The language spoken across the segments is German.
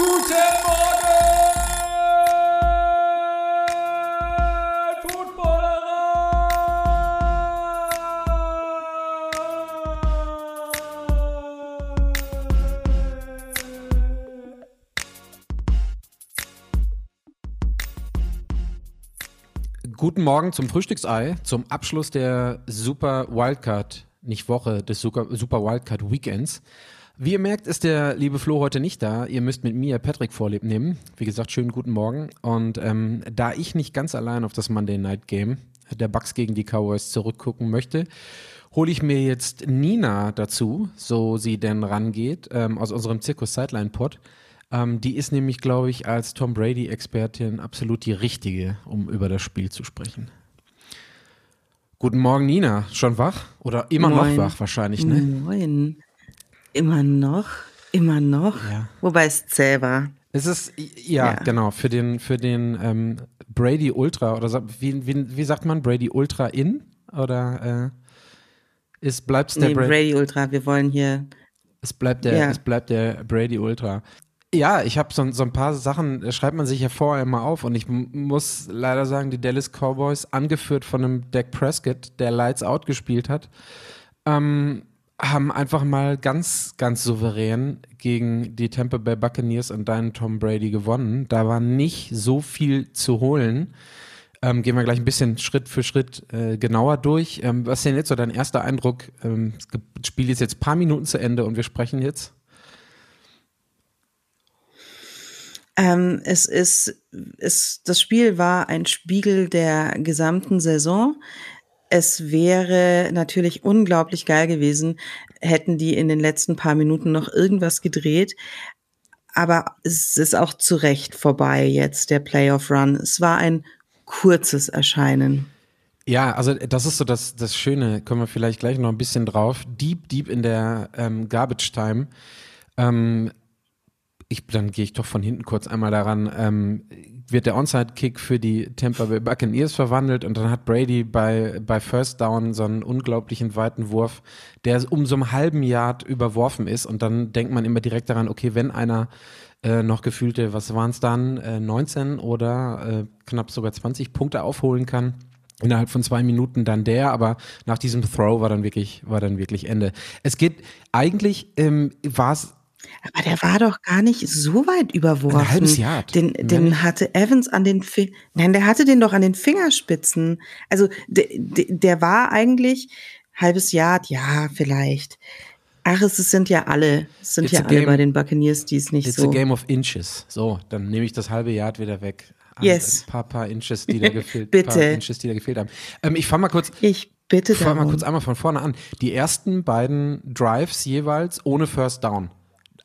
Guten Morgen! Guten Morgen zum Frühstücksei, zum Abschluss der Super Wildcard, nicht Woche, des Super, Super Wildcard Weekends. Wie ihr merkt, ist der liebe Flo heute nicht da. Ihr müsst mit mir Patrick Vorlieb nehmen. Wie gesagt, schönen guten Morgen. Und ähm, da ich nicht ganz allein auf das Monday Night Game der Bucks gegen die Cowboys zurückgucken möchte, hole ich mir jetzt Nina dazu, so sie denn rangeht, ähm, aus unserem Zirkus Sideline Pod. Ähm, die ist nämlich, glaube ich, als Tom Brady-Expertin absolut die richtige, um über das Spiel zu sprechen. Guten Morgen, Nina. Schon wach? Oder immer Moin. noch wach wahrscheinlich, ne? Moin. Immer noch, immer noch. Ja. Wobei es zäh war. Es ist, ja, Ja. genau, für den, für den ähm, Brady Ultra, oder wie, wie, wie sagt man, Brady Ultra in? Oder äh, ist, bleibt's der Nee, Brady? Brady Ultra, wir wollen hier. Es bleibt der, Ja. es bleibt der Brady Ultra. Ja, ich habe so, so ein paar Sachen, äh, schreibt man sich ja vorher immer auf und ich muss leider sagen, die Dallas Cowboys, angeführt von einem Dak Prescott, der Lights Out gespielt hat, ähm, haben einfach mal ganz, ganz souverän gegen die Tampa Bay Buccaneers und deinen Tom Brady gewonnen. Da war nicht so viel zu holen. Ähm, gehen wir gleich ein bisschen Schritt für Schritt äh, genauer durch. Ähm, was ist denn jetzt so dein erster Eindruck? Ähm, das Spiel ist jetzt ein paar Minuten zu Ende und wir sprechen jetzt. Ähm, es ist, es, das Spiel war ein Spiegel der gesamten Saison. Es wäre natürlich unglaublich geil gewesen, hätten die in den letzten paar Minuten noch irgendwas gedreht. Aber es ist auch zu Recht vorbei jetzt, der Playoff Run. Es war ein kurzes Erscheinen. Ja, also das ist so das, das Schöne, kommen wir vielleicht gleich noch ein bisschen drauf. Deep, deep in der ähm, Garbage Time. Ähm, ich, dann gehe ich doch von hinten kurz einmal daran. Ähm, wird der Onside-Kick für die Tampa Bay Buccaneers verwandelt und dann hat Brady bei, bei First Down so einen unglaublichen weiten Wurf, der um so einen halben Yard überworfen ist und dann denkt man immer direkt daran, okay, wenn einer äh, noch gefühlte, was waren es dann, äh, 19 oder äh, knapp sogar 20 Punkte aufholen kann, innerhalb von zwei Minuten dann der, aber nach diesem Throw war dann wirklich, war dann wirklich Ende. Es geht, eigentlich ähm, war es Aber der war doch gar nicht so weit überworfen. Ein halbes Yard. Den, den hatte Evans an den Fi Nein, der hatte den doch an den Fingerspitzen. Also der, der war eigentlich halbes Yard, ja, vielleicht. Ach, es sind ja alle, es sind It's ja alle game- bei den Buccaneers, die es nicht It's so. a game of inches. So, dann nehme ich das halbe Yard wieder weg. Ein- Yes. Ein paar, paar Inches, die da gefehlt, Bitte. Paar Inches, die da gefehlt haben. Ähm, ich fange mal kurz, Ich bitte fahr mal darum. kurz einmal von vorne an. Die ersten beiden Drives jeweils ohne First Down.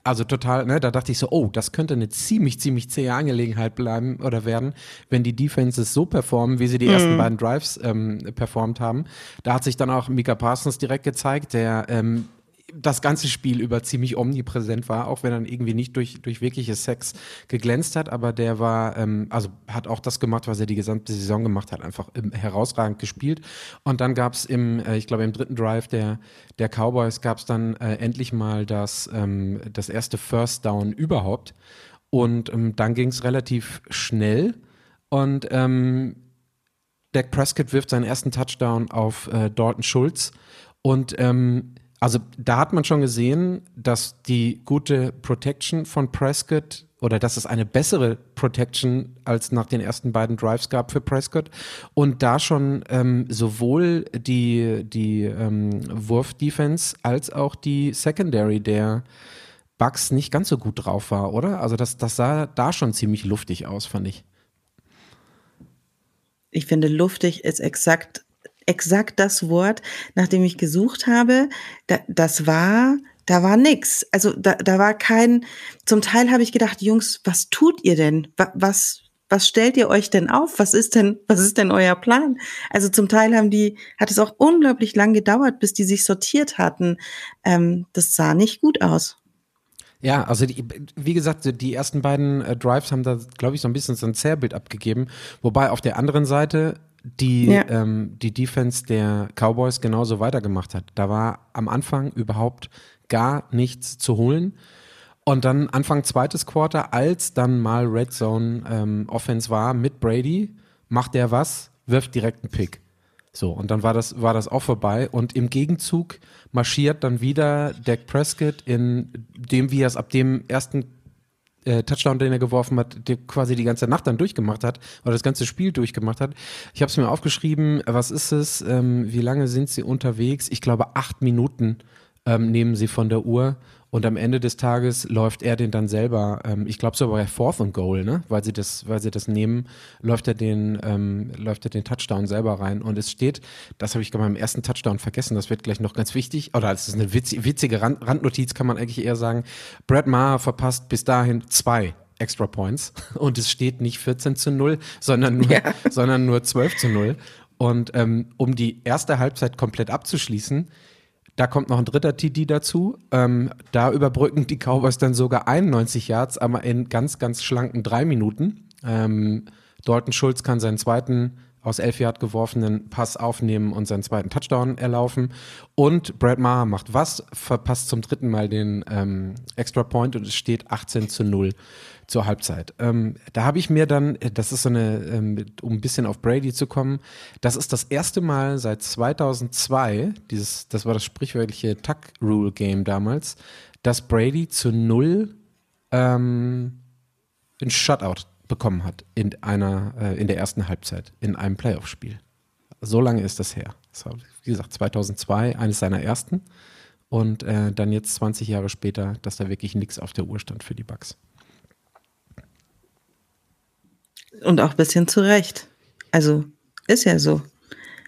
Also total, ne, da dachte ich so, oh, das könnte eine ziemlich, ziemlich zähe Angelegenheit bleiben oder werden, wenn die Defenses so performen, wie sie die ersten beiden Drives ähm, performt haben. Da hat sich dann auch Mika Parsons direkt gezeigt, der ähm, das ganze Spiel über ziemlich omnipräsent war, auch wenn er irgendwie nicht durch, durch wirkliche Sex geglänzt hat, aber der war, ähm, also hat auch das gemacht, was er die gesamte Saison gemacht hat, einfach ähm, herausragend gespielt. Und dann gab es im, äh, ich glaube, im dritten Drive der, der Cowboys gab es dann äh, endlich mal das, ähm, das erste First Down überhaupt. Und ähm, dann ging es relativ schnell. Und ähm, Dak Prescott wirft seinen ersten Touchdown auf äh, Dalton Schulz. Und ähm, also da hat man schon gesehen, dass die gute Protection von Prescott oder dass es eine bessere Protection als nach den ersten beiden Drives gab für Prescott. Und da schon ähm, sowohl die, die ähm, Wurf-Defense als auch die Secondary der Bucks nicht ganz so gut drauf war, oder? Also das, das sah da schon ziemlich luftig aus, fand ich. Ich finde, luftig ist exakt, exakt das Wort, nach dem ich gesucht habe. Da, das war, da war nix. Also da, da war kein, zum Teil habe ich gedacht, Jungs, was tut ihr denn? Wa- Was, was stellt ihr euch denn auf? Was ist denn, was ist denn euer Plan? Also zum Teil haben die, hat es auch unglaublich lang gedauert, bis die sich sortiert hatten. Ähm, das sah nicht gut aus. Ja, also die, wie gesagt, die ersten beiden äh, Drives haben da, glaube ich, so ein bisschen so ein Zerrbild abgegeben. Wobei auf der anderen Seite die, Ja. ähm, die Defense der Cowboys genauso weitergemacht hat. Da war am Anfang überhaupt gar nichts zu holen. Und dann Anfang zweites Quarter, als dann mal Red Zone ähm, Offense war mit Brady, macht er was, wirft direkt einen Pick. So, und dann war das, war das auch vorbei. Und im Gegenzug marschiert dann wieder Dak Prescott in dem, wie er es ab dem ersten äh, Touchdown, den er geworfen hat, der quasi die ganze Nacht dann durchgemacht hat oder das ganze Spiel durchgemacht hat. Ich habe es mir aufgeschrieben, was ist es, ähm, wie lange sind sie unterwegs? Ich glaube, acht Minuten ähm, nehmen sie von der Uhr und am Ende des Tages läuft er den dann selber, ähm, ich glaube sogar bei Fourth and Goal, ne? Weil sie das, weil sie das nehmen, läuft er den, ähm, läuft er den Touchdown selber rein. Und es steht, das habe ich gerade beim ersten Touchdown vergessen, das wird gleich noch ganz wichtig, oder es ist eine witzige, witzige Rand, Randnotiz, kann man eigentlich eher sagen. Brad Maher verpasst bis dahin zwei Extra Points und es steht nicht 14 zu 0, sondern nur, ja. sondern nur 12 zu 0. Und ähm, um die erste Halbzeit komplett abzuschließen, da kommt noch ein dritter TD dazu. Ähm, da überbrücken die Cowboys dann sogar 91 Yards, aber in ganz, ganz schlanken drei Minuten. Ähm, Dalton Schulz kann seinen zweiten aus elf Yard geworfenen Pass aufnehmen und seinen zweiten Touchdown erlaufen. Und Brad Maher macht was, verpasst zum dritten Mal den ähm, Extra Point und es steht 18 zu 0 zur Halbzeit. Ähm, da habe ich mir dann, äh, das ist so eine, ähm, um ein bisschen auf Brady zu kommen, das ist das erste Mal seit 2002, dieses, das war das sprichwörtliche Tuck Rule Game damals, dass Brady zu null ähm, ein Shutout bekommen hat in einer, äh, in der ersten Halbzeit in einem Playoff-Spiel. So lange ist das her. Das war, wie gesagt, 2002, eines seiner ersten. Und äh, dann jetzt 20 Jahre später, dass da wirklich nichts auf der Uhr stand für die Bugs. Und auch ein bisschen zurecht. Also ist ja so.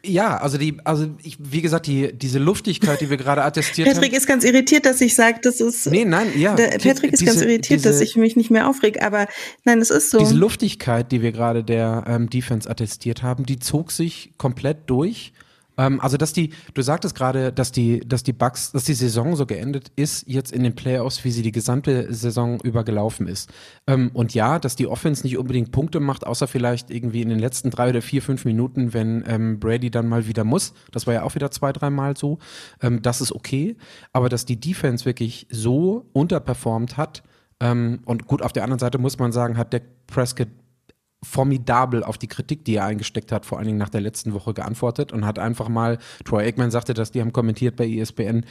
Ja, also die, also ich, wie gesagt, die, diese Luftigkeit, die wir gerade attestiert Patrick haben. ist ganz irritiert, dass ich sage, das ist. Nee, nein, ja. Der, Patrick ist diese, ganz irritiert, diese, dass ich mich nicht mehr aufreg, aber nein, es ist so. Diese Luftigkeit, die wir gerade der ähm, Defense attestiert haben, die zog sich komplett durch. Ähm, also, dass die, du sagtest gerade, dass die, dass die Bugs, dass die Saison so geendet ist, jetzt in den Playoffs, wie sie die gesamte Saison über gelaufen ist. Ähm, und ja, dass die Offense nicht unbedingt Punkte macht, außer vielleicht irgendwie in den letzten drei oder vier, fünf Minuten, wenn ähm, Brady dann mal wieder muss. Das war ja auch wieder zwei, dreimal so. Ähm, das ist okay. Aber dass die Defense wirklich so unterperformt hat, ähm, und gut, auf der anderen Seite muss man sagen, hat Dak Prescott formidabel auf die Kritik, die er eingesteckt hat, vor allen Dingen nach der letzten Woche geantwortet und hat einfach mal, Troy Aikman sagte das, die haben kommentiert bei ESPN,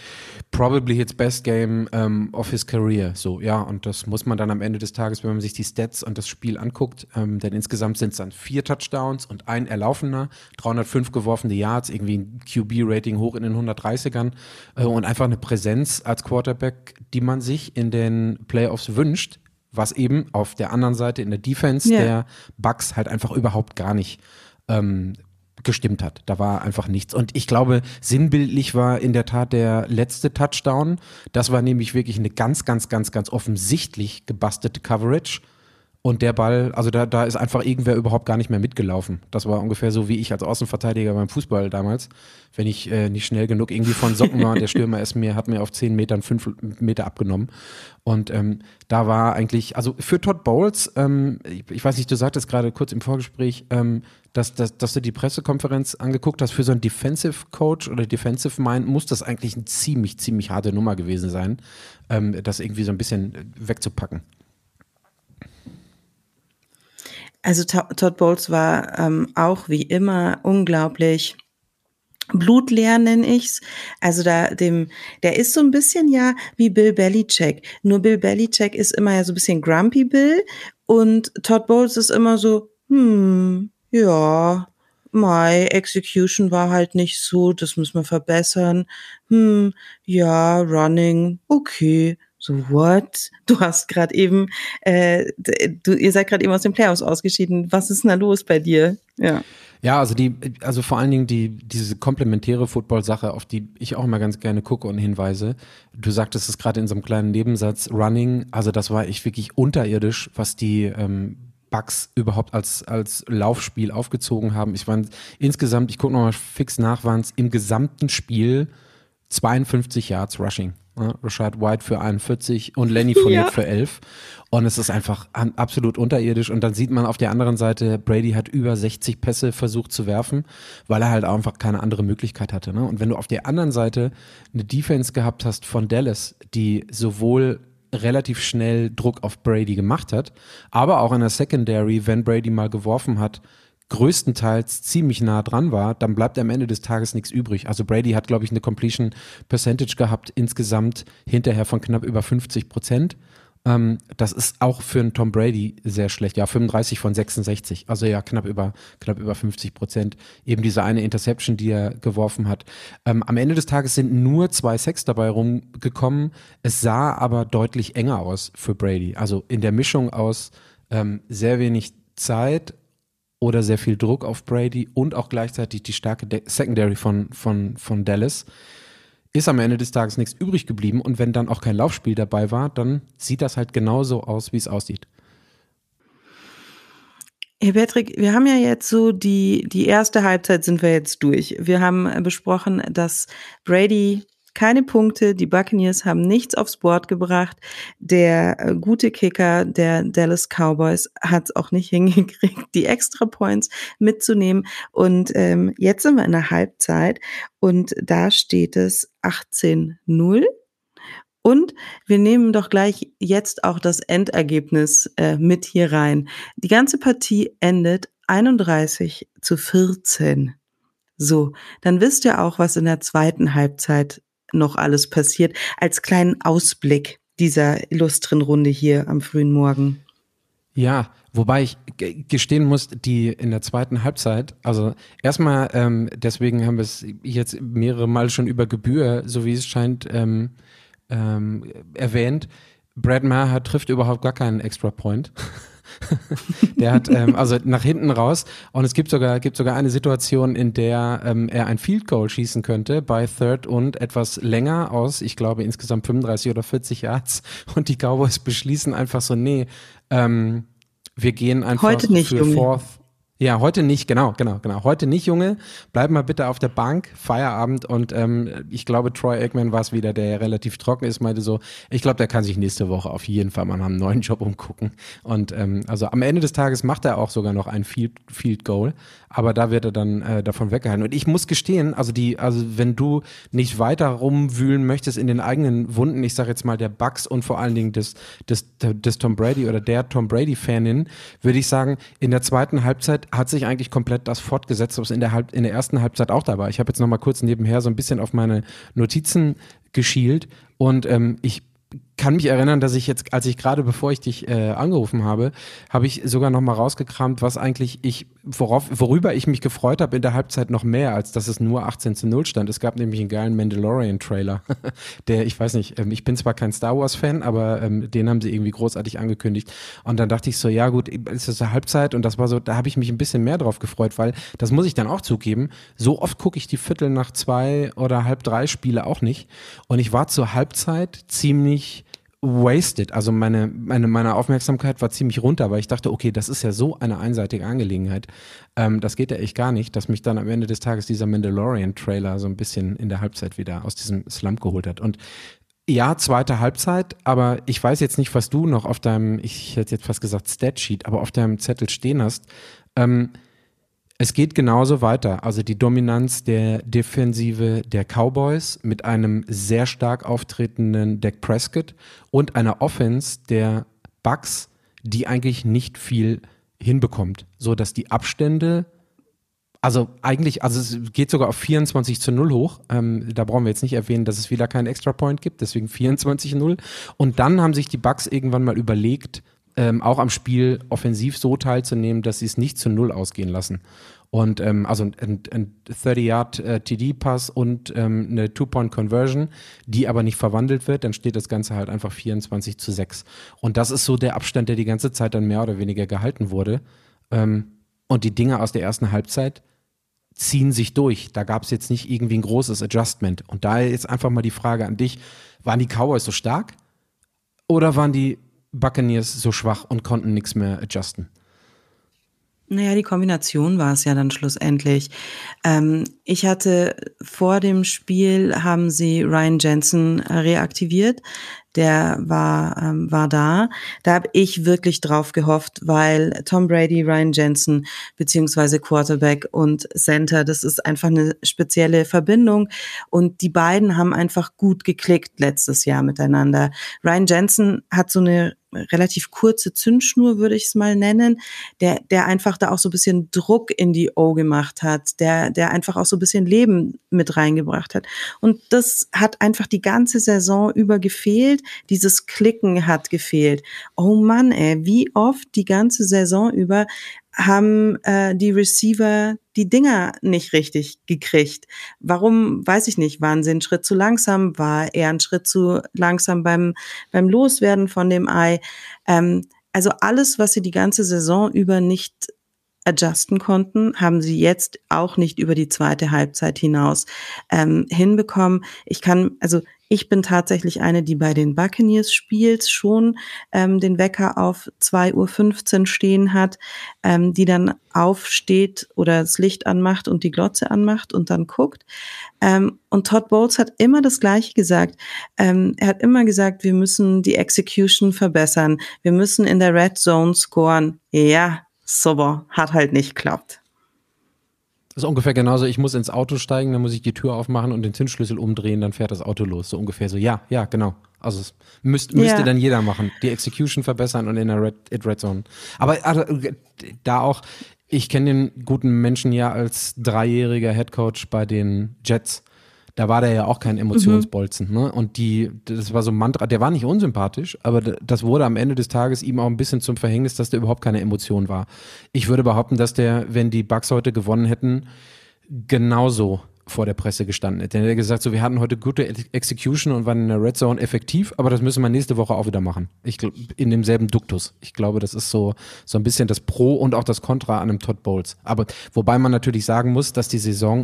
probably his best game um, of his career. So, ja, und das muss man dann am Ende des Tages, wenn man sich die Stats und das Spiel anguckt, ähm, denn insgesamt sind es dann vier Touchdowns und ein erlaufener, 305 geworfene Yards, irgendwie ein QB-Rating hoch in den 130ern äh, und einfach eine Präsenz als Quarterback, die man sich in den Playoffs wünscht, was eben auf der anderen Seite in der Defense yeah. der Bucks halt einfach überhaupt gar nicht ähm, gestimmt hat. Da war einfach nichts. Und ich glaube, sinnbildlich war in der Tat der letzte Touchdown. Das war nämlich wirklich eine ganz, ganz, ganz, ganz offensichtlich gebastete Coverage und der Ball, also da, da ist einfach irgendwer überhaupt gar nicht mehr mitgelaufen. Das war ungefähr so wie ich als Außenverteidiger beim Fußball damals. Wenn ich äh, nicht schnell genug irgendwie von Socken war und der Stürmer ist mir, hat mir auf zehn Metern fünf Meter abgenommen. Und ähm, da war eigentlich, also für Todd Bowles, ähm, ich, ich, weiß nicht, du sagtest gerade kurz im Vorgespräch, ähm, dass, dass, dass du die Pressekonferenz angeguckt hast, für so einen Defensive Coach oder Defensive Mind muss das eigentlich eine ziemlich, ziemlich harte Nummer gewesen sein, ähm, das irgendwie so ein bisschen wegzupacken. Also Todd Bowles war ähm, auch wie immer unglaublich blutleer nenne ich's. Also da dem, der ist so ein bisschen ja wie Bill Belichick. Nur Bill Belichick ist immer ja so ein bisschen grumpy Bill und Todd Bowles ist immer so, hm, ja, my execution war halt nicht so, das müssen wir verbessern. Hm, ja, running, okay. So, what? Du hast gerade eben, äh, du, ihr seid gerade eben aus den Playoffs ausgeschieden. Was ist denn da los bei dir? Ja. Ja, also die, also vor allen Dingen die, diese komplementäre Football-Sache, auf die ich auch immer ganz gerne gucke und hinweise. Du sagtest es gerade in so einem kleinen Nebensatz, Running, also das war echt wirklich unterirdisch, was die ähm, Bugs überhaupt als, als Laufspiel aufgezogen haben. Ich war insgesamt, ich gucke nochmal fix nach, waren es im gesamten Spiel 52 Yards Rushing. Ne? Rashad White für 41 und Lenny Fournette ja. für 11. Und es ist einfach absolut unterirdisch. Und dann sieht man auf der anderen Seite, Brady hat über 60 Pässe versucht zu werfen, weil er halt einfach keine andere Möglichkeit hatte. Ne? Und wenn du auf der anderen Seite eine Defense gehabt hast von Dallas, die sowohl relativ schnell Druck auf Brady gemacht hat, aber auch in der Secondary, wenn Brady mal geworfen hat, größtenteils ziemlich nah dran war, dann bleibt am Ende des Tages nichts übrig. Also Brady hat, glaube ich, eine Completion Percentage gehabt insgesamt hinterher von knapp über 50 Prozent. Ähm, das ist auch für einen Tom Brady sehr schlecht. Ja, 35 von 66. Also ja, knapp über, knapp über 50 Prozent. Eben diese eine Interception, die er geworfen hat. Ähm, am Ende des Tages sind nur zwei Sacks dabei rumgekommen. Es sah aber deutlich enger aus für Brady. Also in der Mischung aus ähm, sehr wenig Zeit oder sehr viel Druck auf Brady und auch gleichzeitig die starke De Secondary von, von, von Dallas, ist am Ende des Tages nichts übrig geblieben. Und wenn dann auch kein Laufspiel dabei war, dann sieht das halt genauso aus, wie es aussieht. Herr Patrick, wir haben ja jetzt so die, die erste Halbzeit sind wir jetzt durch. Wir haben besprochen, dass Brady keine Punkte. Die Buccaneers haben nichts aufs Board gebracht. Der äh, gute Kicker der Dallas Cowboys hat es auch nicht hingekriegt, die Extra Points mitzunehmen. Und ähm, jetzt sind wir in der Halbzeit und da steht es 18-0. Und wir nehmen doch gleich jetzt auch das Endergebnis äh, mit hier rein. Die ganze Partie endet 31 zu 14. So, dann wisst ihr auch, was in der zweiten Halbzeit noch alles passiert, als kleinen Ausblick dieser illustren Runde hier am frühen Morgen. Ja, wobei ich gestehen muss, die in der zweiten Halbzeit, also erstmal, ähm, deswegen haben wir es jetzt mehrere Mal schon über Gebühr, so wie es scheint, ähm, ähm, erwähnt. Brad Maher trifft überhaupt gar keinen Extra Point. der hat ähm, also nach hinten raus. Und es gibt sogar gibt sogar eine Situation, in der ähm, er ein Field Goal schießen könnte bei Third und etwas länger aus, ich glaube insgesamt 35 oder 40 Yards. Und die Cowboys beschließen einfach so, nee, ähm, wir gehen einfach Heute nicht, für Fourth ja, heute nicht, genau, genau, genau. Heute nicht, Junge. Bleib mal bitte auf der Bank, Feierabend. Und ähm, ich glaube, Troy Aikman war es wieder, der relativ trocken ist, meinte so, ich glaube, der kann sich nächste Woche auf jeden Fall mal nach einem neuen Job umgucken. Und ähm, also am Ende des Tages macht er auch sogar noch ein Field, Field Goal, aber da wird er dann äh, davon weggehalten. Und ich muss gestehen, also die, also wenn du nicht weiter rumwühlen möchtest in den eigenen Wunden, ich sage jetzt mal der Bucks und vor allen Dingen des, des, des Tom Brady oder der Tom Brady-Fanin, würde ich sagen, in der zweiten Halbzeit hat sich eigentlich komplett das fortgesetzt, was in der, Halb in der ersten Halbzeit auch da war. Ich habe jetzt noch mal kurz nebenher so ein bisschen auf meine Notizen geschielt und ähm, ich kann mich erinnern, dass ich jetzt, als ich gerade bevor ich dich äh, angerufen habe, habe ich sogar noch mal rausgekramt, was eigentlich ich, worauf, worüber ich mich gefreut habe in der Halbzeit noch mehr, als dass es nur 18 zu 0 stand. Es gab nämlich einen geilen Mandalorian-Trailer, der, ich weiß nicht, ähm, ich bin zwar kein Star Wars-Fan, aber ähm, den haben sie irgendwie großartig angekündigt. Und dann dachte ich so, ja gut, es ist Halbzeit und das war so, da habe ich mich ein bisschen mehr drauf gefreut, weil, das muss ich dann auch zugeben, so oft gucke ich die Viertel nach zwei oder halb drei Spiele auch nicht. Und ich war zur Halbzeit ziemlich wasted. Also meine, meine, meine Aufmerksamkeit war ziemlich runter, weil ich dachte, okay, das ist ja so eine einseitige Angelegenheit. Ähm, das geht ja echt gar nicht, dass mich dann am Ende des Tages dieser Mandalorian-Trailer so ein bisschen in der Halbzeit wieder aus diesem Slump geholt hat. Und ja, zweite Halbzeit, aber ich weiß jetzt nicht, was du noch auf deinem, ich hätte jetzt fast gesagt Statsheet, aber auf deinem Zettel stehen hast. Ähm, es geht genauso weiter. Also die Dominanz der Defensive der Cowboys mit einem sehr stark auftretenden Dak Prescott und einer Offense der Bucks, die eigentlich nicht viel hinbekommt, so dass die Abstände also eigentlich, also es geht sogar auf 24 zu 0 hoch. Ähm, da brauchen wir jetzt nicht erwähnen, dass es wieder keinen Extra Point gibt, deswegen 24 zu 0. Und dann haben sich die Bucks irgendwann mal überlegt, ähm, auch am Spiel offensiv so teilzunehmen, dass sie es nicht zu null ausgehen lassen. Und ähm, also ein, ein 30-Yard-TD-Pass äh, und ähm, eine Two-Point-Conversion, die aber nicht verwandelt wird, dann steht das Ganze halt einfach 24 zu 6. Und das ist so der Abstand, der die ganze Zeit dann mehr oder weniger gehalten wurde. Ähm, und die Dinge aus der ersten Halbzeit ziehen sich durch. Da gab es jetzt nicht irgendwie ein großes Adjustment. Und da jetzt einfach mal die Frage an dich, waren die Cowboys so stark oder waren die Buccaneers so schwach und konnten nichts mehr adjusten? Naja, die Kombination war es ja dann schlussendlich. Ähm, ich hatte vor dem Spiel haben sie Ryan Jensen reaktiviert, der war, ähm, war da. Da habe ich wirklich drauf gehofft, weil Tom Brady, Ryan Jensen, beziehungsweise Quarterback und Center, das ist einfach eine spezielle Verbindung. Und die beiden haben einfach gut geklickt letztes Jahr miteinander. Ryan Jensen hat so eine relativ kurze Zündschnur, würde ich es mal nennen, der, der einfach da auch so ein bisschen Druck in die O gemacht hat, der, der einfach auch so ein bisschen Leben mit reingebracht hat. Und das hat einfach die ganze Saison über gefehlt. Dieses Klicken hat gefehlt. Oh Mann, ey, wie oft die ganze Saison über haben äh, die Receiver die Dinger nicht richtig gekriegt. Warum, weiß ich nicht. Waren sie einen Schritt zu langsam? War er ein Schritt zu langsam beim, beim Loswerden von dem Ei? Ähm, also alles, was sie die ganze Saison über nicht adjusten konnten, haben sie jetzt auch nicht über die zweite Halbzeit hinaus ähm, hinbekommen. Ich kann, also ich bin tatsächlich eine, die bei den Buccaneers spielt, schon ähm, den Wecker auf 2.15 Uhr stehen hat, ähm, die dann aufsteht oder das Licht anmacht und die Glotze anmacht und dann guckt. Ähm, und Todd Bowles hat immer das Gleiche gesagt. Ähm, er hat immer gesagt, wir müssen die Execution verbessern. Wir müssen in der Red Zone scoren. Ja, super, hat halt nicht geklappt. Das ist ungefähr genauso, ich muss ins Auto steigen, dann muss ich die Tür aufmachen und den Zündschlüssel umdrehen, dann fährt das Auto los. So ungefähr so, ja, ja, genau. Also es müsst, müsste ja. dann jeder machen. Die Execution verbessern und in der Red, Red Zone. Aber also, da auch, ich kenne den guten Menschen ja als dreijähriger Headcoach bei den Jets da war der ja auch kein Emotionsbolzen. Mhm. Ne? Und die, das war so ein Mantra, der war nicht unsympathisch, aber das wurde am Ende des Tages ihm auch ein bisschen zum Verhängnis, dass der überhaupt keine Emotion war. Ich würde behaupten, dass der, wenn die Bucks heute gewonnen hätten, genauso vor der Presse gestanden hätte. Der hätte gesagt, so, wir hatten heute gute Execution und waren in der Red Zone effektiv, aber das müssen wir nächste Woche auch wieder machen. Ich in demselben Duktus. Ich glaube, das ist so, so ein bisschen das Pro und auch das Contra an einem Todd Bowles. Aber wobei man natürlich sagen muss, dass die Saison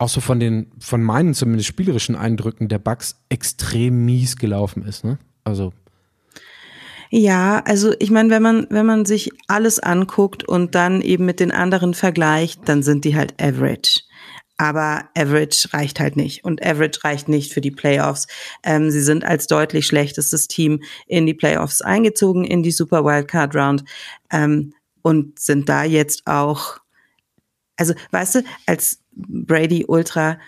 auch so von den, von meinen zumindest spielerischen Eindrücken der Bugs extrem mies gelaufen ist, ne? Also. Ja, also ich meine, wenn man, wenn man sich alles anguckt und dann eben mit den anderen vergleicht, dann sind die halt average. Aber Average reicht halt nicht. Und Average reicht nicht für die Playoffs. Ähm, sie sind als deutlich schlechtestes Team in die Playoffs eingezogen, in die Super Wildcard Round. Ähm, und sind da jetzt auch, also weißt du, als Brady Ultra.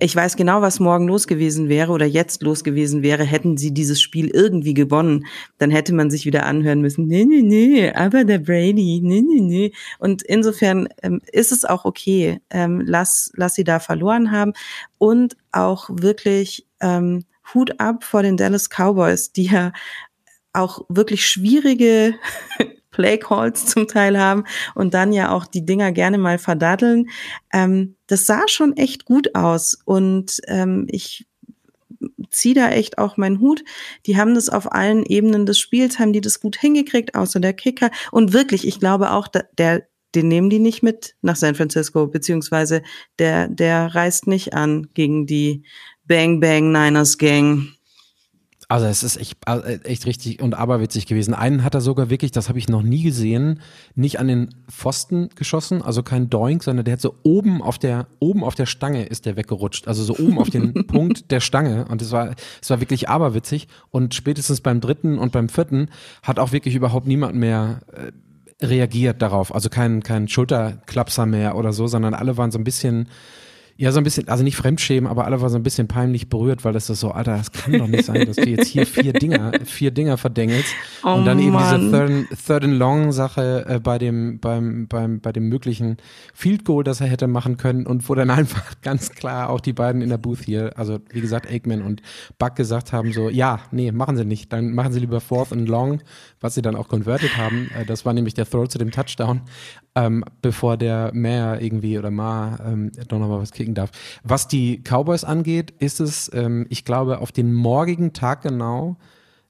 Ich weiß genau, was morgen los gewesen wäre oder jetzt los gewesen wäre, hätten sie dieses Spiel irgendwie gewonnen. Dann hätte man sich wieder anhören müssen, nee, nee, nee, aber der Brady, nee, nee, nee. Und insofern ähm, ist es auch okay, ähm, lass, lass sie da verloren haben. Und auch wirklich ähm, Hut ab vor den Dallas Cowboys, die ja auch wirklich schwierige Play Calls zum Teil haben und dann ja auch die Dinger gerne mal verdaddeln. Ähm, das sah schon echt gut aus und ähm, ich ziehe da echt auch meinen Hut. Die haben das auf allen Ebenen des Spiels, haben die das gut hingekriegt, außer der Kicker. Und wirklich, ich glaube auch, der, den nehmen die nicht mit nach San Francisco, beziehungsweise der, der reist nicht an gegen die Bang Bang Niners Gang. Also es ist echt, äh, echt richtig und aberwitzig gewesen. Einen hat er sogar wirklich, das habe ich noch nie gesehen, nicht an den Pfosten geschossen, also kein Doink, sondern der hat so oben auf der, oben auf der Stange ist der weggerutscht. Also so oben auf den Punkt der Stange. Und es war, es war wirklich aberwitzig. Und spätestens beim dritten und beim vierten hat auch wirklich überhaupt niemand mehr äh, reagiert darauf. Also kein, kein Schulterklapser mehr oder so, sondern alle waren so ein bisschen ja, so ein bisschen, also nicht Fremdschämen, aber alle waren so ein bisschen peinlich berührt, weil das ist so, Alter, das kann doch nicht sein, dass du jetzt hier vier Dinger, vier Dinger verdengelst. Oh, und dann eben Mann. diese Third, and, Third and Long Sache äh, bei dem, beim, beim, bei dem möglichen Field Goal, das er hätte machen können und wo dann einfach ganz klar auch die beiden in der Booth hier, also wie gesagt, Aikman und Buck gesagt haben so, ja, nee, machen sie nicht, dann machen sie lieber Fourth and Long, was sie dann auch converted haben. Äh, das war nämlich der Throw zu dem Touchdown ähm, bevor der Mayor irgendwie oder Ma ähm, doch nochmal was kicken darf. Was die Cowboys angeht, ist es, ähm, ich glaube, auf den morgigen Tag genau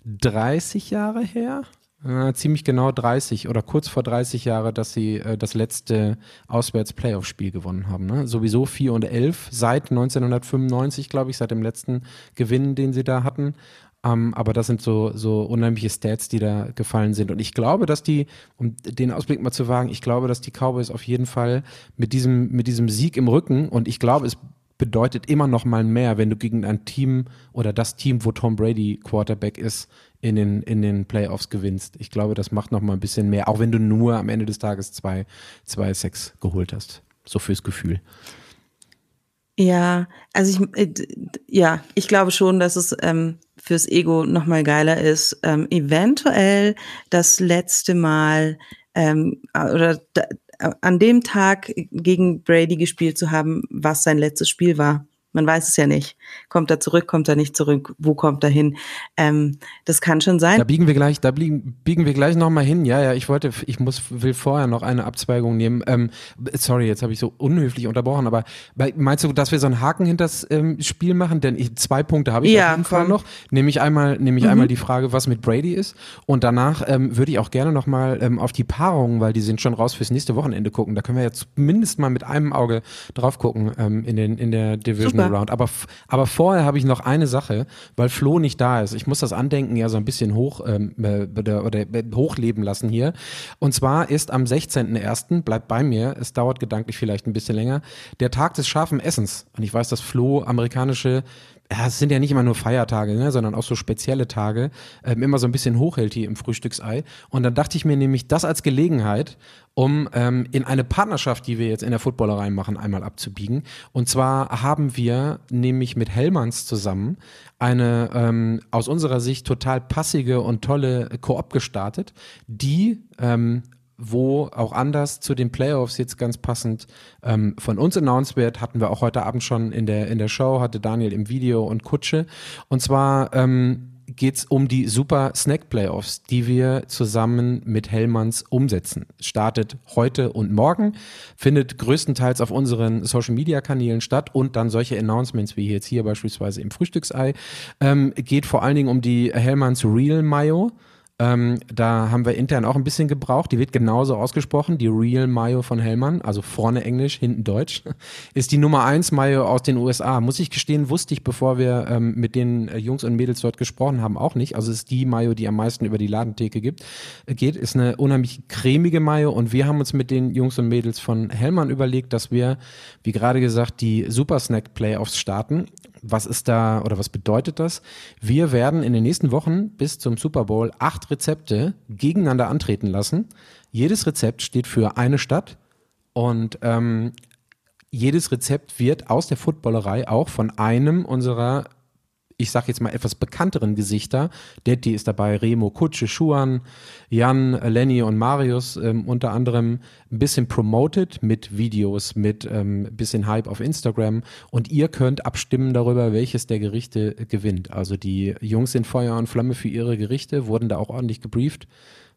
30 Jahre her. Äh, ziemlich genau 30 oder kurz vor 30 Jahre, dass sie äh, das letzte Auswärts-Playoff-Spiel gewonnen haben. Ne? Sowieso 4 und 11 seit 1995, glaube ich, seit dem letzten Gewinn, den sie da hatten. Um, ähm, aber das sind so, so unheimliche Stats, die da gefallen sind. Und ich glaube, dass die, um den Ausblick mal zu wagen, ich glaube, dass die Cowboys auf jeden Fall mit diesem, mit diesem Sieg im Rücken, und ich glaube, es bedeutet immer noch mal mehr, wenn du gegen ein Team oder das Team, wo Tom Brady Quarterback ist, in den, in den Playoffs gewinnst. Ich glaube, das macht noch mal ein bisschen mehr, auch wenn du nur am Ende des Tages zwei, zwei Sex geholt hast. So fürs Gefühl. Ja, also ich, äh, ja, ich glaube schon, dass es ähm, fürs Ego noch mal geiler ist, ähm, eventuell das letzte Mal ähm, oder da, an dem Tag gegen Brady gespielt zu haben, was sein letztes Spiel war. Man weiß es ja nicht. Kommt er zurück, kommt er nicht zurück, wo kommt er hin? Ähm, das kann schon sein. Da biegen wir gleich, da biegen, biegen wir gleich nochmal hin. Ja, ja, ich wollte, ich muss, will vorher noch eine Abzweigung nehmen. Ähm, sorry, jetzt habe ich so unhöflich unterbrochen, aber meinst du, dass wir so einen Haken hinter das ähm, Spiel machen? Denn ich, zwei Punkte habe ich ja, auf jeden Fall noch. Nämlich einmal, nämlich mhm. einmal die Frage, was mit Brady ist. Und danach ähm, würde ich auch gerne nochmal ähm, auf die Paarungen, weil die sind schon raus fürs nächste Wochenende gucken. Da können wir jetzt zumindest mal mit einem Auge drauf gucken ähm, in, den, in der Division Super. Round. Aber, aber vorher habe ich noch eine Sache, weil Flo nicht da ist. Ich muss das Andenken ja so ein bisschen hoch ähm, äh, oder äh, hochleben lassen hier. Und zwar ist am 16.01., bleibt bei mir, es dauert gedanklich vielleicht ein bisschen länger, der Tag des scharfen Essens. Und ich weiß, dass Flo amerikanische ja, es sind ja nicht immer nur Feiertage, ne, sondern auch so spezielle Tage, ähm, immer so ein bisschen hochhält hier im Frühstücksei. Und dann dachte ich mir nämlich das als Gelegenheit, um ähm, in eine Partnerschaft, die wir jetzt in der Footballerei machen, einmal abzubiegen. Und zwar haben wir nämlich mit Hellmanns zusammen eine ähm, aus unserer Sicht total passige und tolle Koop gestartet, die ähm, wo auch anders zu den Playoffs jetzt ganz passend ähm, von uns announced wird, hatten wir auch heute Abend schon in der, in der Show, hatte Daniel im Video und Kutsche. Und zwar ähm, geht um die Super Snack Playoffs, die wir zusammen mit Hellmanns umsetzen. Startet heute und morgen, findet größtenteils auf unseren Social Media Kanälen statt und dann solche Announcements wie jetzt hier beispielsweise im Frühstücksei. Ähm, geht vor allen Dingen um die Hellmanns Real Mayo. Ähm, da haben wir intern auch ein bisschen gebraucht. Die wird genauso ausgesprochen. Die Real Mayo von Hellmann, also vorne Englisch, hinten Deutsch, ist die Nummer eins Mayo aus den USA. Muss ich gestehen, wusste ich, bevor wir ähm, mit den äh, Jungs und Mädels dort gesprochen haben, auch nicht. Also ist die Mayo, die am meisten über die Ladentheke gibt, äh, geht. Ist eine unheimlich cremige Mayo und wir haben uns mit den Jungs und Mädels von Hellmann überlegt, dass wir, wie gerade gesagt, die Super Snack Playoffs starten was ist da oder was bedeutet das? Wir werden in den nächsten Wochen bis zum Super Bowl acht Rezepte gegeneinander antreten lassen. Jedes Rezept steht für eine Stadt und ähm, jedes Rezept wird aus der Footballerei auch von einem unserer ich sag jetzt mal etwas bekannteren Gesichter. Detti ist dabei, Remo, Kutsche, Schuan, Jan, Lenny und Marius ähm, unter anderem ein bisschen promoted mit Videos, mit ähm, bisschen Hype auf Instagram und ihr könnt abstimmen darüber, welches der Gerichte gewinnt. Also die Jungs sind Feuer und Flamme für ihre Gerichte, wurden da auch ordentlich gebrieft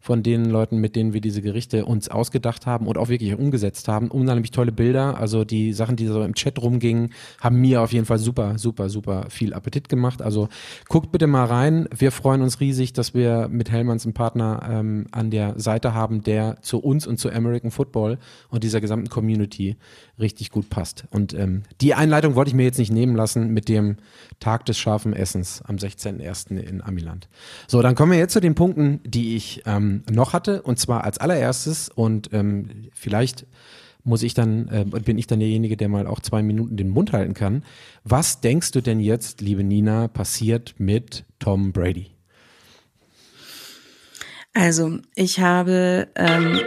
von den Leuten, mit denen wir diese Gerichte uns ausgedacht haben und auch wirklich umgesetzt haben. Unheimlich tolle Bilder. Also die Sachen, die so im Chat rumgingen, haben mir auf jeden Fall super, super, super viel Appetit gemacht. Also guckt bitte mal rein. Wir freuen uns riesig, dass wir mit Hellmanns einen Partner ähm, an der Seite haben, der zu uns und zu American Football und dieser gesamten Community richtig gut passt. Und ähm, die Einleitung wollte ich mir jetzt nicht nehmen lassen mit dem Tag des scharfen Essens am 16.01. in Amiland. So, dann kommen wir jetzt zu den Punkten, die ich ähm, ähm, noch hatte. Und zwar als allererstes und ähm, vielleicht muss ich dann, äh, bin ich dann derjenige, der mal auch zwei Minuten den Mund halten kann. Was denkst du denn jetzt, liebe Nina, passiert mit Tom Brady? Also, ich habe, ähm,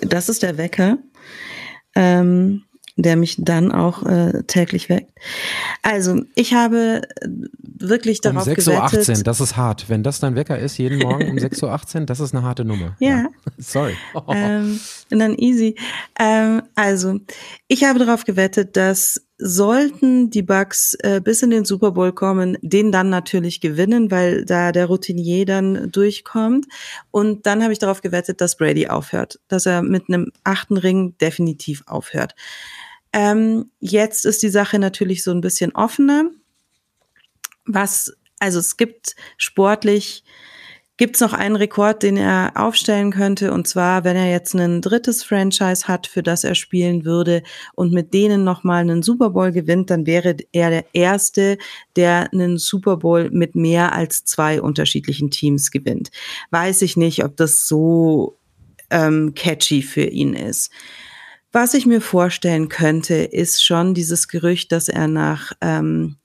das ist der Wecker. Ähm, der mich dann auch äh, täglich weckt. Also, ich habe äh, wirklich darauf um 6.18 gewettet. Uhr, das ist hart. Wenn das dein Wecker ist, jeden Morgen um 6.18 Uhr, das ist eine harte Nummer. Ja. ja. Sorry. Ähm, und dann easy. Ähm, also, ich habe darauf gewettet, dass sollten die Bucks äh, bis in den Super Bowl kommen, den dann natürlich gewinnen, weil da der Routinier dann durchkommt. Und dann habe ich darauf gewettet, dass Brady aufhört, dass er mit einem achten Ring definitiv aufhört. Ähm, jetzt ist die Sache natürlich so ein bisschen offener. Was, also es gibt sportlich, gibt es noch einen Rekord, den er aufstellen könnte. Und zwar, wenn er jetzt ein drittes Franchise hat, für das er spielen würde und mit denen nochmal einen Super Bowl gewinnt, dann wäre er der Erste, der einen Super Bowl mit mehr als zwei unterschiedlichen Teams gewinnt. Weiß ich nicht, ob das so ähm, catchy für ihn ist. Was ich mir vorstellen könnte, ist schon dieses Gerücht, dass er nach, ähm,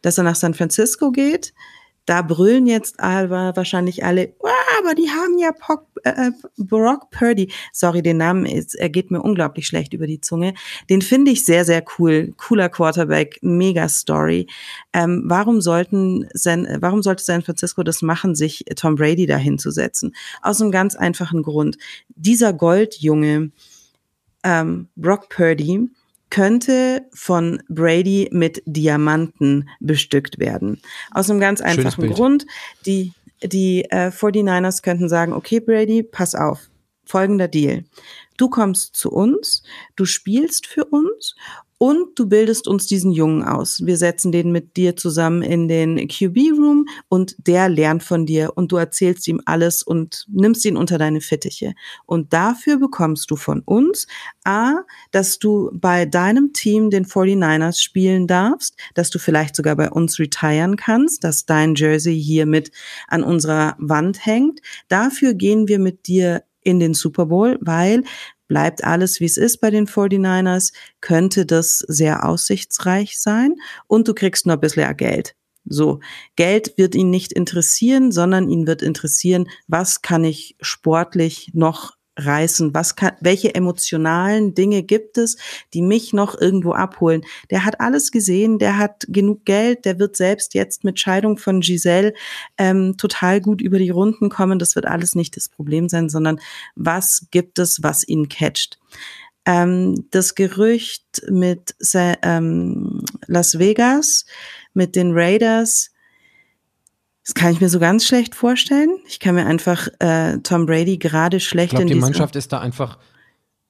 dass er nach San Francisco geht. Da brüllen jetzt aber wahrscheinlich alle, oh, aber die haben ja Pock, äh, äh, Brock Purdy. Sorry, den Namen ist, er geht mir unglaublich schlecht über die Zunge. Den finde ich sehr, sehr cool. Cooler Quarterback, mega Story. Ähm, warum sollten San, warum sollte San Francisco das machen, sich Tom Brady dahin zu? Aus einem ganz einfachen Grund. Dieser Goldjunge, ähm, Brock Purdy, könnte von Brady mit Diamanten bestückt werden. Aus einem ganz einfachen Grund. Die, die äh, 49ers könnten sagen, okay, Brady, pass auf. Folgender Deal. Du kommst zu uns, du spielst für uns und du bildest uns diesen Jungen aus. Wir setzen den mit dir zusammen in den QB-Room und der lernt von dir und du erzählst ihm alles und nimmst ihn unter deine Fittiche. Und dafür bekommst du von uns A, dass du bei deinem Team den 49ers spielen darfst, dass du vielleicht sogar bei uns retiren kannst, dass dein Jersey hier mit an unserer Wand hängt. Dafür gehen wir mit dir in den Super Bowl, weil bleibt alles, wie es ist bei den 49ers, könnte das sehr aussichtsreich sein und du kriegst noch ein bisschen Geld. So, Geld wird ihn nicht interessieren, sondern ihn wird interessieren, was kann ich sportlich noch reißen? Was kann, welche emotionalen Dinge gibt es, die mich noch irgendwo abholen? Der hat alles gesehen, der hat genug Geld, der wird selbst jetzt mit Scheidung von Giselle ähm, total gut über die Runden kommen. Das wird alles nicht das Problem sein, sondern was gibt es, was ihn catcht? Ähm, das Gerücht mit ähm, Las Vegas, mit den Raiders, das kann ich mir so ganz schlecht vorstellen. Ich kann mir einfach äh, Tom Brady gerade schlecht ich glaub, in die Mannschaft ist da einfach.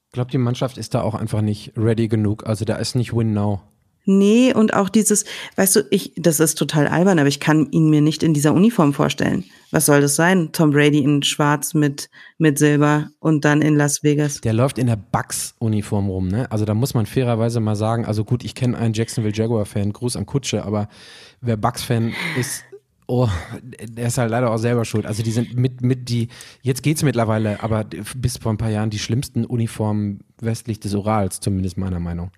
Ich glaube, die Mannschaft ist da auch einfach nicht ready genug. Also da ist nicht Win Now. Nee, und auch dieses, weißt du, ich, das ist total albern, aber ich kann ihn mir nicht in dieser Uniform vorstellen. Was soll das sein? Tom Brady in Schwarz mit, mit Silber und dann in Las Vegas. Der läuft in der Bucks-Uniform rum, ne? Also da muss man fairerweise mal sagen, also gut, ich kenne einen Jacksonville Jaguar-Fan, Gruß an Kutsche, aber wer Bucks-Fan ist, Oh, der ist halt leider auch selber schuld. Also die sind mit, mit die, jetzt geht's mittlerweile, aber bis vor ein paar Jahren die schlimmsten Uniformen westlich des Urals, zumindest meiner Meinung.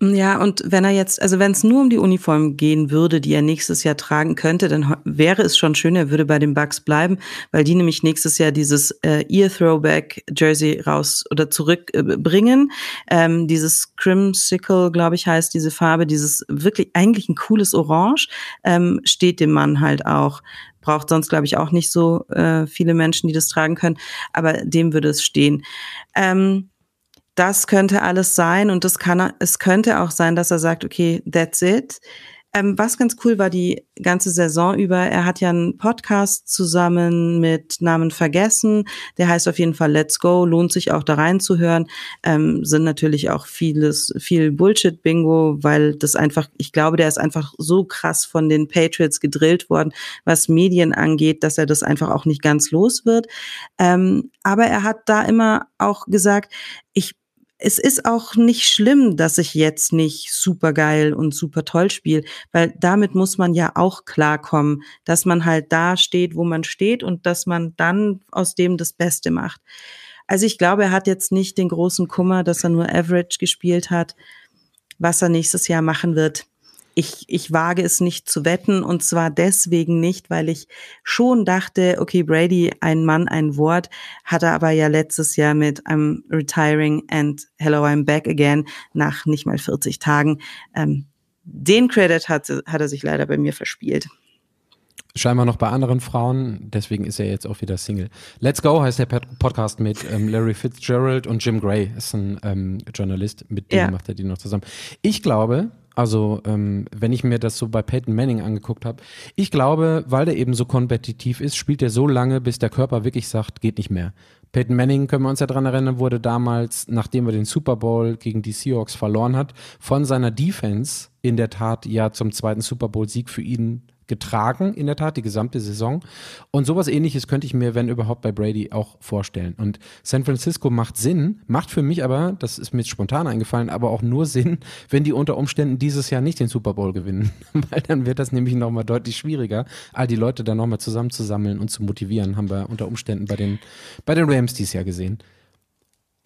Ja, und wenn er jetzt, also wenn es nur um die Uniform gehen würde, die er nächstes Jahr tragen könnte, dann wäre es schon schön, er würde bei den Bucks bleiben, weil die nämlich nächstes Jahr dieses äh, Ear Throwback Jersey raus oder zurückbringen. Äh, ähm, dieses Crimsicle, glaube ich, heißt diese Farbe, dieses wirklich eigentlich ein cooles Orange, ähm, steht dem Mann halt auch braucht sonst, glaube ich, auch nicht so äh, viele Menschen, die das tragen können, aber dem würde es stehen. Ähm, das könnte alles sein und das kann, es könnte auch sein, dass er sagt, okay, that's it. Ähm, was ganz cool war die ganze Saison über, er hat ja einen Podcast zusammen mit Namen Vergessen, der heißt auf jeden Fall Let's Go, lohnt sich auch da reinzuhören, ähm, sind natürlich auch vieles, viel Bullshit-Bingo, weil das einfach, ich glaube, der ist einfach so krass von den Patriots gedrillt worden, was Medien angeht, dass er das einfach auch nicht ganz los wird. Ähm, aber er hat da immer auch gesagt, ich es ist auch nicht schlimm, dass ich jetzt nicht super geil und super toll spiele, weil damit muss man ja auch klarkommen, dass man halt da steht, wo man steht und dass man dann aus dem das Beste macht. Also ich glaube, er hat jetzt nicht den großen Kummer, dass er nur Average gespielt hat. Was er nächstes Jahr machen wird, ich, ich wage es nicht zu wetten und zwar deswegen nicht, weil ich schon dachte, okay, Brady, ein Mann, ein Wort, hat er aber ja letztes Jahr mit I'm retiring and hello, I'm back again nach nicht mal 40 Tagen. Ähm, den Credit hat, hat er sich leider bei mir verspielt. Scheinbar noch bei anderen Frauen, deswegen ist er jetzt auch wieder Single. Let's Go heißt der Podcast mit ähm, Larry Fitzgerald und Jim Gray, ist ein ähm, Journalist, mit dem ja. macht er die noch zusammen. Ich glaube, also, ähm, wenn ich mir das so bei Peyton Manning angeguckt habe, ich glaube, weil der eben so kompetitiv ist, spielt er so lange, bis der Körper wirklich sagt, geht nicht mehr. Peyton Manning, können wir uns ja dran erinnern, wurde damals, nachdem er den Super Bowl gegen die Seahawks verloren hat, von seiner Defense in der Tat ja zum zweiten Super Bowl-Sieg für ihn getragen, in der Tat, die gesamte Saison. Und sowas ähnliches könnte ich mir, wenn überhaupt, bei Brady auch vorstellen. Und San Francisco macht Sinn, macht für mich aber, das ist mir spontan eingefallen, aber auch nur Sinn, wenn die unter Umständen dieses Jahr nicht den Super Bowl gewinnen. Weil dann wird das nämlich nochmal deutlich schwieriger, all die Leute dann nochmal zusammenzusammeln und zu motivieren, haben wir unter Umständen bei den, bei den Rams dieses Jahr gesehen.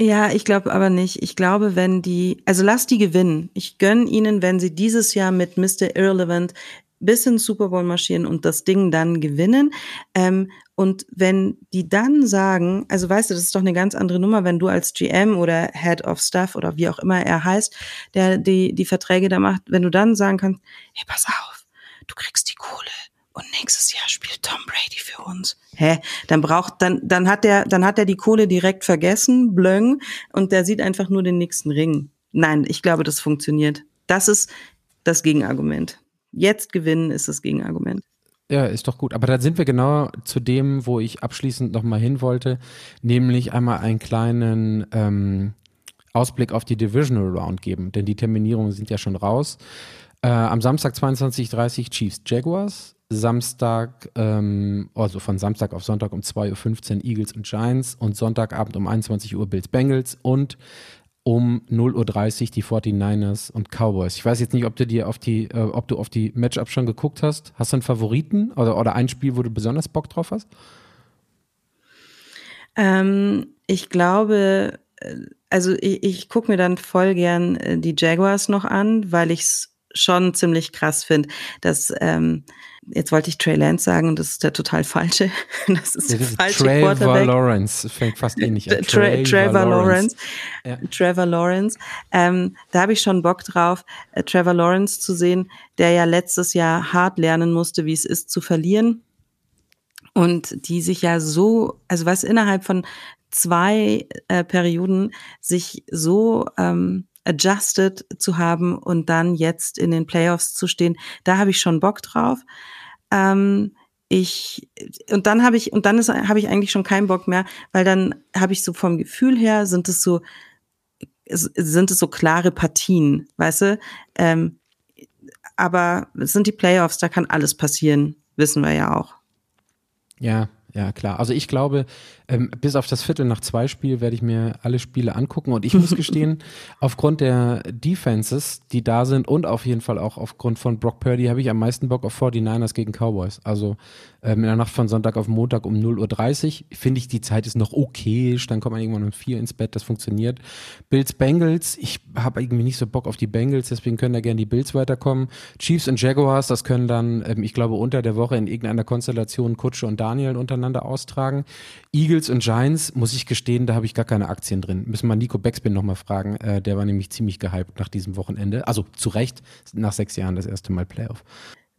Ja, ich glaube aber nicht. Ich glaube, wenn die, also lass die gewinnen. Ich gönn ihnen, wenn sie dieses Jahr mit Mr. Irrelevant bis ins Super Bowl marschieren und das Ding dann gewinnen. Ähm, und wenn die dann sagen, also weißt du, das ist doch eine ganz andere Nummer, wenn du als GM oder Head of Staff oder wie auch immer er heißt, der die, die Verträge da macht, wenn du dann sagen kannst, hey, pass auf, du kriegst die Kohle und nächstes Jahr spielt Tom Brady für uns. Hä? Dann braucht, dann, dann hat der, dann hat er die Kohle direkt vergessen, blöng, und der sieht einfach nur den nächsten Ring. Nein, ich glaube, das funktioniert. Das ist das Gegenargument. Jetzt gewinnen ist das Gegenargument. Ja, ist doch gut. Aber da sind wir genau zu dem, wo ich abschließend nochmal hin wollte, nämlich einmal einen kleinen ähm, Ausblick auf die Divisional Round geben, denn die Terminierungen sind ja schon raus. Äh, am Samstag 22.30 Chiefs Jaguars, Samstag, ähm, also von Samstag auf Sonntag um 2.15 Uhr Eagles und Giants und Sonntagabend um 21 Uhr Bills Bengals und um 0.30 Uhr die 49ers und Cowboys. Ich weiß jetzt nicht, ob du dir auf die, äh, ob du auf die Matchup schon geguckt hast. Hast du einen Favoriten oder, oder ein Spiel, wo du besonders Bock drauf hast? Ähm, ich glaube, äh, also ich, ich gucke mir dann voll gern äh, die Jaguars noch an, weil ich es schon ziemlich krass finde, dass ähm, jetzt wollte ich Trey Lance sagen und das ist der total falsche. Das ist der falsche Trevor Quarterback. Lawrence fängt fast ähnlich an. Tra Trevor Lawrence. Ja. Trevor Lawrence. Ähm, da habe ich schon Bock drauf, äh, Trevor Lawrence zu sehen, der ja letztes Jahr hart lernen musste, wie es ist zu verlieren. Und die sich ja so, also was innerhalb von zwei äh, Perioden sich so ähm, adjusted zu haben und dann jetzt in den Playoffs zu stehen, da habe ich schon Bock drauf. Ähm, ich und dann habe ich und dann ist habe ich eigentlich schon keinen Bock mehr, weil dann habe ich so vom Gefühl her sind es so sind es so klare Partien, weißt du? Ähm, aber es sind die Playoffs, da kann alles passieren, wissen wir ja auch. Ja, ja, klar. Also ich glaube, ähm, bis auf das Viertel nach zwei Spiel werde ich mir alle Spiele angucken und ich muss gestehen, aufgrund der Defenses, die da sind und auf jeden Fall auch aufgrund von Brock Purdy habe ich am meisten Bock auf 49ers gegen Cowboys. Also ähm, in der Nacht von Sonntag auf Montag um 0.30 Uhr finde ich, die Zeit ist noch okay. Dann kommt man irgendwann um vier ins Bett, das funktioniert. Bills Bengals, ich habe irgendwie nicht so Bock auf die Bengals, deswegen können da gerne die Bills weiterkommen. Chiefs und Jaguars, das können dann, ähm, ich glaube, unter der Woche in irgendeiner Konstellation Kutsche und Daniel untereinander austragen. Eagles und Giants, muss ich gestehen, da habe ich gar keine Aktien drin. Müssen wir Nico Beckspin nochmal fragen. Äh, der war nämlich ziemlich gehypt nach diesem Wochenende. Also zu Recht, nach sechs Jahren das erste Mal Playoff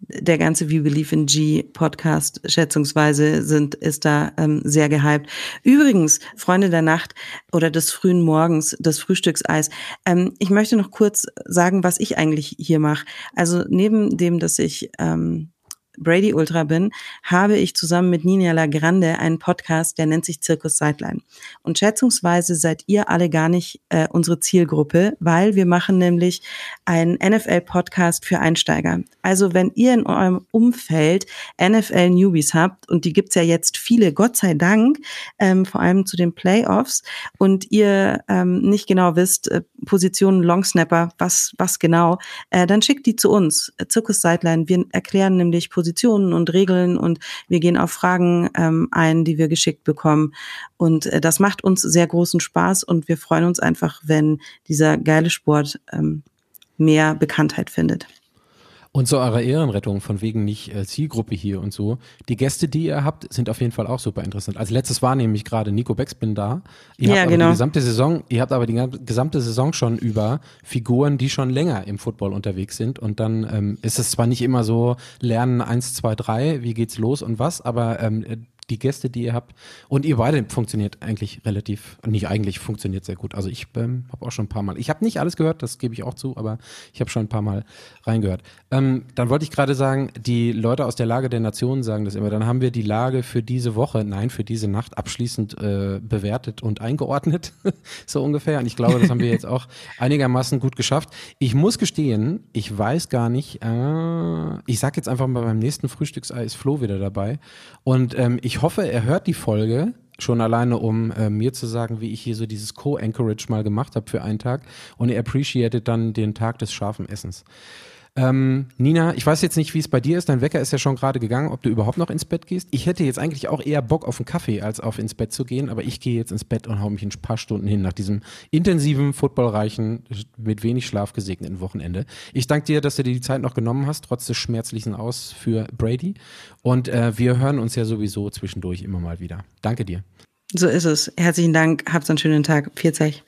der ganze We Believe in G Podcast schätzungsweise sind, ist da ähm, sehr gehypt. Übrigens, Freunde der Nacht oder des frühen Morgens, des Frühstückseis. Ähm, ich möchte noch kurz sagen, was ich eigentlich hier mache. Also neben dem, dass ich ähm, Brady Ultra bin, habe ich zusammen mit Nina Lagrande einen Podcast, der nennt sich Zirkus Sideline. Und schätzungsweise seid ihr alle gar nicht äh, unsere Zielgruppe, weil wir machen nämlich einen NFL-Podcast für Einsteiger. Also wenn ihr in eurem Umfeld NFL-Newbies habt, und die gibt's ja jetzt viele, Gott sei Dank, ähm, vor allem zu den Playoffs, und ihr ähm, nicht genau wisst, äh, Positionen Longsnapper, was, was genau, äh, dann schickt die zu uns, Zirkus Sideline. Wir erklären nämlich Positionen Positionen und Regeln und wir gehen auf Fragen ähm, ein, die wir geschickt bekommen. Und äh, das macht uns sehr großen Spaß und wir freuen uns einfach, wenn dieser geile Sport ähm, mehr Bekanntheit findet. Und zu eurer Ehrenrettung, von wegen nicht äh, Zielgruppe hier und so. Die Gäste, die ihr habt, sind auf jeden Fall auch super interessant. Als letztes war nämlich gerade Nico Beckspin da. Ihr ja, habt aber genau. die gesamte Saison, ihr habt aber die gesamte Saison schon über Figuren, die schon länger im Football unterwegs sind. Und dann ähm, ist es zwar nicht immer so, lernen eins, zwei, drei, wie geht's los und was, aber ähm, die Gäste, die ihr habt. Und ihr beide funktioniert eigentlich relativ, nicht eigentlich, funktioniert sehr gut. Also ich ähm, habe auch schon ein paar Mal, ich habe nicht alles gehört, das gebe ich auch zu, aber ich habe schon ein paar Mal reingehört. Ähm, dann wollte ich gerade sagen, die Leute aus der Lage der Nationen sagen das immer. Dann haben wir die Lage für diese Woche, nein, für diese Nacht abschließend äh, bewertet und eingeordnet, so ungefähr. Und ich glaube, das haben wir jetzt auch einigermaßen gut geschafft. Ich muss gestehen, ich weiß gar nicht, äh, ich sag jetzt einfach mal beim nächsten Frühstücksei ist Flo wieder dabei. Und ähm, ich hoffe, er hört die Folge schon alleine, um äh, mir zu sagen, wie ich hier so dieses Co-Anchorage mal gemacht habe für einen Tag. Und er appreciated dann den Tag des scharfen Essens. Ähm, Nina, ich weiß jetzt nicht, wie es bei dir ist. Dein Wecker ist ja schon gerade gegangen, ob du überhaupt noch ins Bett gehst. Ich hätte jetzt eigentlich auch eher Bock auf einen Kaffee, als auf ins Bett zu gehen, aber ich gehe jetzt ins Bett und hau mich ein paar Stunden hin nach diesem intensiven, footballreichen, mit wenig Schlaf gesegneten Wochenende. Ich danke dir, dass du dir die Zeit noch genommen hast, trotz des schmerzlichen Aus für Brady. Und äh, wir hören uns ja sowieso zwischendurch immer mal wieder. Danke dir. So ist es. Herzlichen Dank. Habt einen schönen Tag. Viel Zeit.